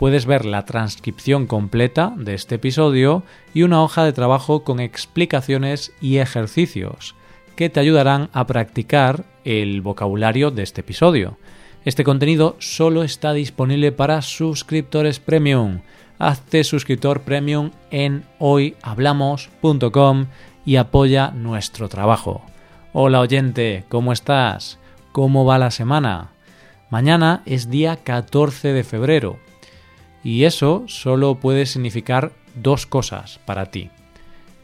puedes ver la transcripción completa de este episodio y una hoja de trabajo con explicaciones y ejercicios que te ayudarán a practicar el vocabulario de este episodio. Este contenido solo está disponible para suscriptores premium. Hazte suscriptor premium en hoyhablamos.com y apoya nuestro trabajo. Hola oyente, ¿cómo estás? ¿Cómo va la semana? Mañana es día 14 de febrero y eso solo puede significar dos cosas para ti.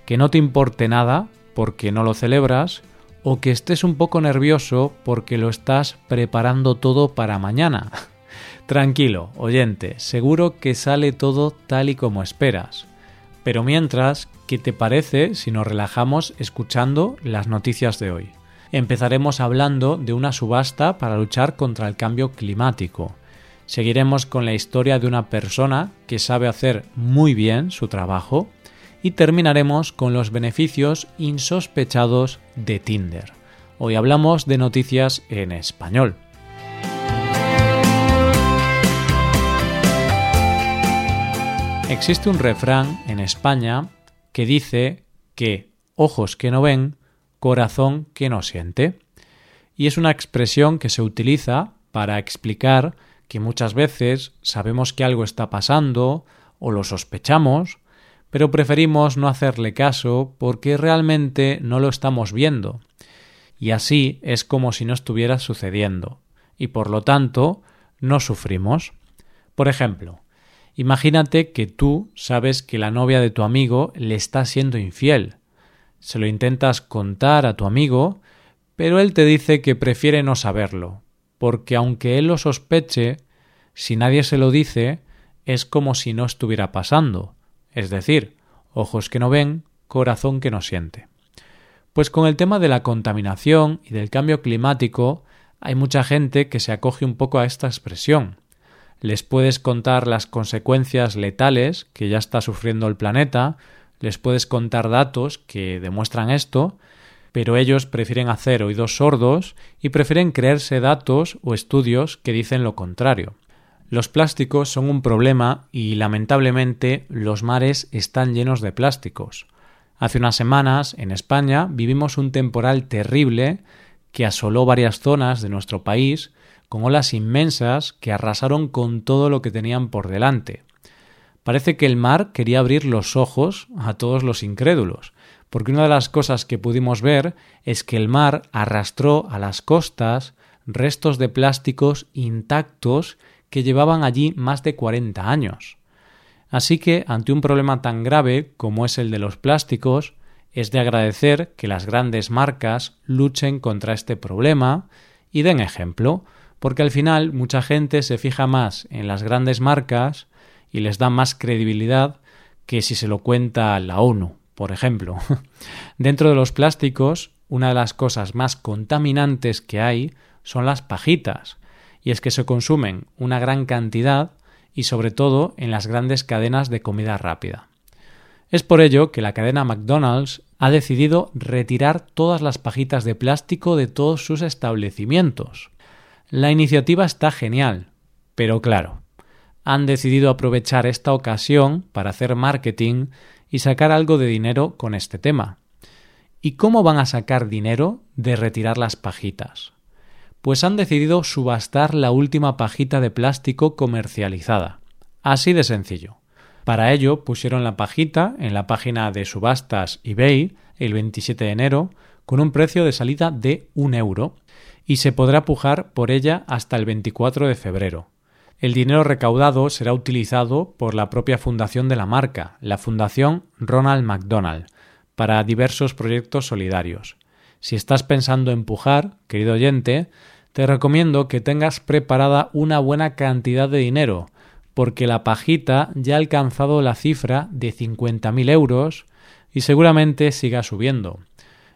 Que no te importe nada porque no lo celebras o que estés un poco nervioso porque lo estás preparando todo para mañana. Tranquilo, oyente, seguro que sale todo tal y como esperas. Pero mientras, ¿qué te parece si nos relajamos escuchando las noticias de hoy? Empezaremos hablando de una subasta para luchar contra el cambio climático Seguiremos con la historia de una persona que sabe hacer muy bien su trabajo y terminaremos con los beneficios insospechados de Tinder. Hoy hablamos de noticias en español. Existe un refrán en España que dice que ojos que no ven, corazón que no siente. Y es una expresión que se utiliza para explicar que muchas veces sabemos que algo está pasando o lo sospechamos, pero preferimos no hacerle caso porque realmente no lo estamos viendo. Y así es como si no estuviera sucediendo, y por lo tanto no sufrimos. Por ejemplo, imagínate que tú sabes que la novia de tu amigo le está siendo infiel. Se lo intentas contar a tu amigo, pero él te dice que prefiere no saberlo, porque aunque él lo sospeche, si nadie se lo dice, es como si no estuviera pasando, es decir, ojos que no ven, corazón que no siente. Pues con el tema de la contaminación y del cambio climático, hay mucha gente que se acoge un poco a esta expresión. Les puedes contar las consecuencias letales que ya está sufriendo el planeta, les puedes contar datos que demuestran esto, pero ellos prefieren hacer oídos sordos y prefieren creerse datos o estudios que dicen lo contrario. Los plásticos son un problema y lamentablemente los mares están llenos de plásticos. Hace unas semanas, en España, vivimos un temporal terrible que asoló varias zonas de nuestro país con olas inmensas que arrasaron con todo lo que tenían por delante. Parece que el mar quería abrir los ojos a todos los incrédulos, porque una de las cosas que pudimos ver es que el mar arrastró a las costas restos de plásticos intactos que llevaban allí más de 40 años. Así que, ante un problema tan grave como es el de los plásticos, es de agradecer que las grandes marcas luchen contra este problema y den ejemplo, porque al final mucha gente se fija más en las grandes marcas y les da más credibilidad que si se lo cuenta la ONU, por ejemplo. Dentro de los plásticos, una de las cosas más contaminantes que hay son las pajitas, y es que se consumen una gran cantidad y sobre todo en las grandes cadenas de comida rápida. Es por ello que la cadena McDonald's ha decidido retirar todas las pajitas de plástico de todos sus establecimientos. La iniciativa está genial, pero claro, han decidido aprovechar esta ocasión para hacer marketing y sacar algo de dinero con este tema. ¿Y cómo van a sacar dinero de retirar las pajitas? Pues han decidido subastar la última pajita de plástico comercializada. Así de sencillo. Para ello pusieron la pajita en la página de subastas eBay el 27 de enero con un precio de salida de un euro y se podrá pujar por ella hasta el 24 de febrero. El dinero recaudado será utilizado por la propia fundación de la marca, la Fundación Ronald McDonald, para diversos proyectos solidarios. Si estás pensando en pujar, querido oyente, te recomiendo que tengas preparada una buena cantidad de dinero, porque la pajita ya ha alcanzado la cifra de 50.000 euros y seguramente siga subiendo.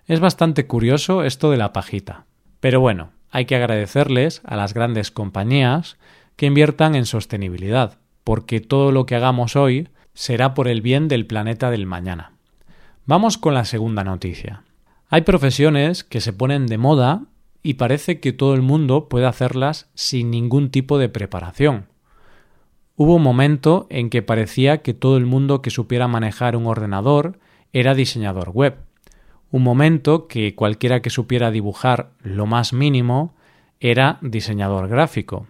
Es bastante curioso esto de la pajita. Pero bueno, hay que agradecerles a las grandes compañías que inviertan en sostenibilidad, porque todo lo que hagamos hoy será por el bien del planeta del mañana. Vamos con la segunda noticia. Hay profesiones que se ponen de moda y parece que todo el mundo puede hacerlas sin ningún tipo de preparación. Hubo un momento en que parecía que todo el mundo que supiera manejar un ordenador era diseñador web. Un momento que cualquiera que supiera dibujar lo más mínimo era diseñador gráfico.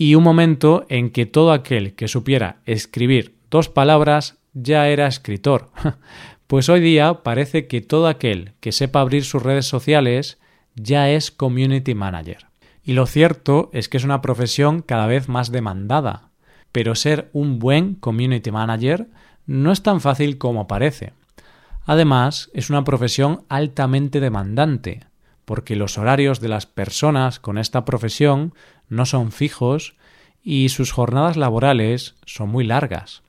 Y un momento en que todo aquel que supiera escribir dos palabras ya era escritor. Pues hoy día parece que todo aquel que sepa abrir sus redes sociales ya es community manager. Y lo cierto es que es una profesión cada vez más demandada. Pero ser un buen community manager no es tan fácil como parece. Además, es una profesión altamente demandante, porque los horarios de las personas con esta profesión no son fijos y sus jornadas laborales son muy largas.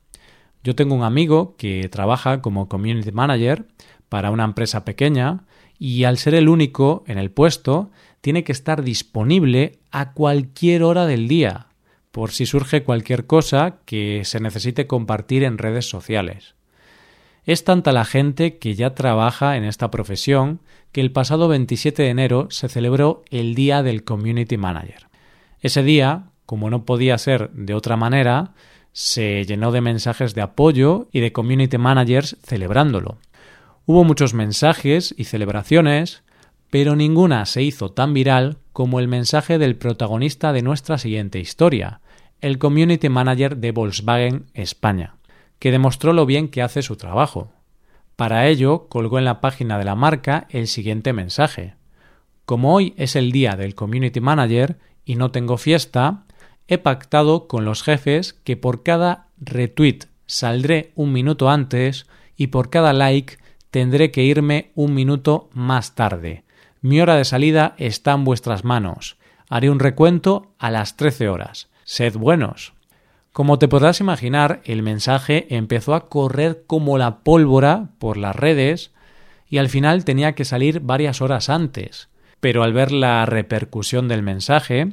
Yo tengo un amigo que trabaja como community manager para una empresa pequeña y al ser el único en el puesto tiene que estar disponible a cualquier hora del día por si surge cualquier cosa que se necesite compartir en redes sociales. Es tanta la gente que ya trabaja en esta profesión que el pasado 27 de enero se celebró el Día del Community Manager. Ese día, como no podía ser de otra manera, se llenó de mensajes de apoyo y de community managers celebrándolo. Hubo muchos mensajes y celebraciones, pero ninguna se hizo tan viral como el mensaje del protagonista de nuestra siguiente historia, el community manager de Volkswagen España que demostró lo bien que hace su trabajo. Para ello, colgó en la página de la marca el siguiente mensaje. Como hoy es el día del Community Manager y no tengo fiesta, he pactado con los jefes que por cada retweet saldré un minuto antes y por cada like tendré que irme un minuto más tarde. Mi hora de salida está en vuestras manos. Haré un recuento a las 13 horas. Sed buenos. Como te podrás imaginar, el mensaje empezó a correr como la pólvora por las redes y al final tenía que salir varias horas antes. Pero al ver la repercusión del mensaje,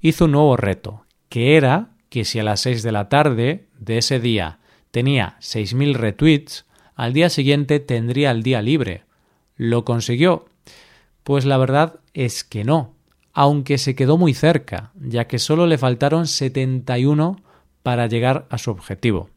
hizo un nuevo reto, que era que si a las seis de la tarde de ese día tenía seis mil retweets, al día siguiente tendría el día libre. ¿Lo consiguió? Pues la verdad es que no, aunque se quedó muy cerca, ya que solo le faltaron 71 para llegar a su objetivo.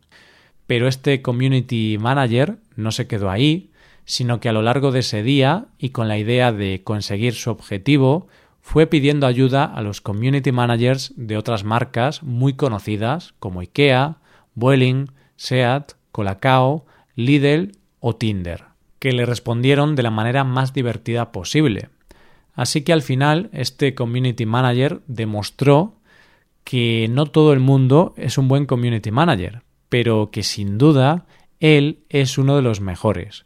Pero este community manager no se quedó ahí, sino que a lo largo de ese día y con la idea de conseguir su objetivo, fue pidiendo ayuda a los community managers de otras marcas muy conocidas como IKEA, Vueling, Seat, Colacao, Lidl o Tinder, que le respondieron de la manera más divertida posible. Así que al final este community manager demostró que no todo el mundo es un buen community manager, pero que sin duda él es uno de los mejores,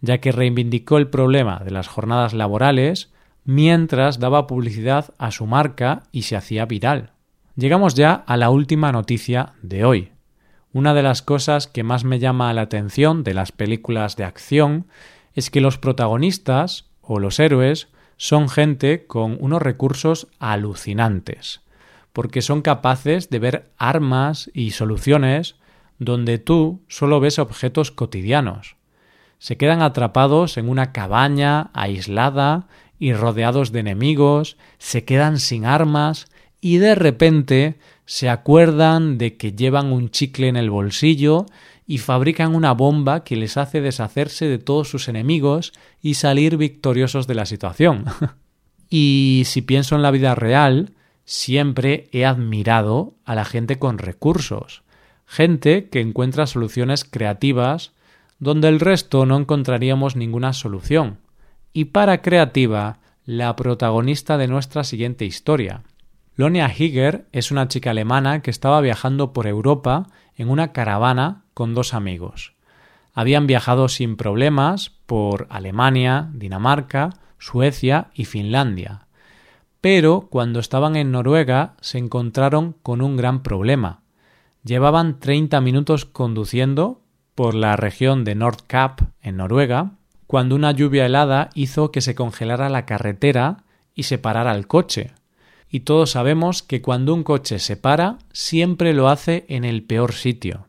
ya que reivindicó el problema de las jornadas laborales mientras daba publicidad a su marca y se hacía viral. Llegamos ya a la última noticia de hoy. Una de las cosas que más me llama la atención de las películas de acción es que los protagonistas o los héroes son gente con unos recursos alucinantes porque son capaces de ver armas y soluciones donde tú solo ves objetos cotidianos. Se quedan atrapados en una cabaña aislada y rodeados de enemigos, se quedan sin armas y de repente se acuerdan de que llevan un chicle en el bolsillo y fabrican una bomba que les hace deshacerse de todos sus enemigos y salir victoriosos de la situación. y si pienso en la vida real, siempre he admirado a la gente con recursos, gente que encuentra soluciones creativas donde el resto no encontraríamos ninguna solución. Y para creativa, la protagonista de nuestra siguiente historia. Lonia Higger es una chica alemana que estaba viajando por Europa en una caravana con dos amigos. Habían viajado sin problemas por Alemania, Dinamarca, Suecia y Finlandia pero cuando estaban en Noruega se encontraron con un gran problema. Llevaban 30 minutos conduciendo por la región de Nordkapp, en Noruega, cuando una lluvia helada hizo que se congelara la carretera y se parara el coche. Y todos sabemos que cuando un coche se para, siempre lo hace en el peor sitio.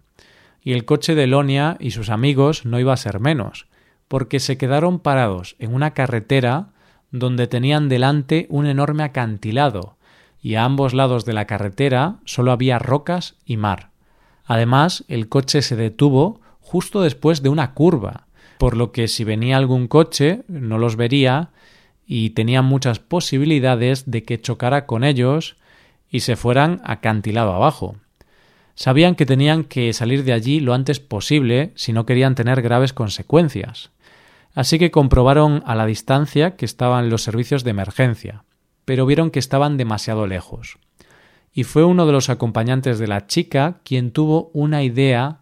Y el coche de Lonia y sus amigos no iba a ser menos, porque se quedaron parados en una carretera donde tenían delante un enorme acantilado, y a ambos lados de la carretera solo había rocas y mar. Además, el coche se detuvo justo después de una curva, por lo que si venía algún coche no los vería y tenía muchas posibilidades de que chocara con ellos y se fueran acantilado abajo. Sabían que tenían que salir de allí lo antes posible si no querían tener graves consecuencias. Así que comprobaron a la distancia que estaban los servicios de emergencia, pero vieron que estaban demasiado lejos. Y fue uno de los acompañantes de la chica quien tuvo una idea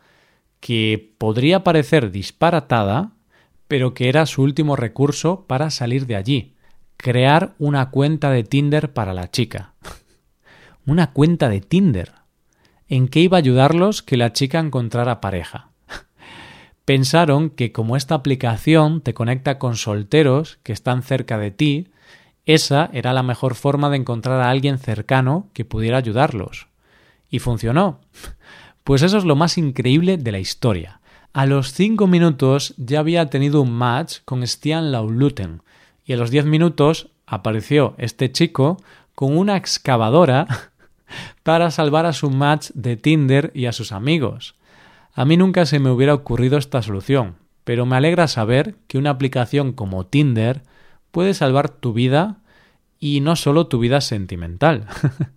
que podría parecer disparatada, pero que era su último recurso para salir de allí, crear una cuenta de Tinder para la chica. una cuenta de Tinder. ¿En qué iba a ayudarlos que la chica encontrara pareja? Pensaron que como esta aplicación te conecta con solteros que están cerca de ti, esa era la mejor forma de encontrar a alguien cercano que pudiera ayudarlos. Y funcionó. Pues eso es lo más increíble de la historia. A los cinco minutos ya había tenido un match con Stian Lauluten y a los diez minutos apareció este chico con una excavadora para salvar a su match de Tinder y a sus amigos. A mí nunca se me hubiera ocurrido esta solución, pero me alegra saber que una aplicación como Tinder puede salvar tu vida y no solo tu vida sentimental.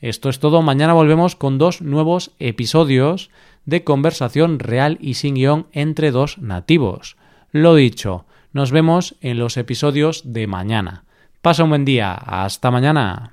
Esto es todo. Mañana volvemos con dos nuevos episodios de conversación real y sin guion entre dos nativos. Lo dicho, nos vemos en los episodios de mañana. Pasa un buen día. Hasta mañana.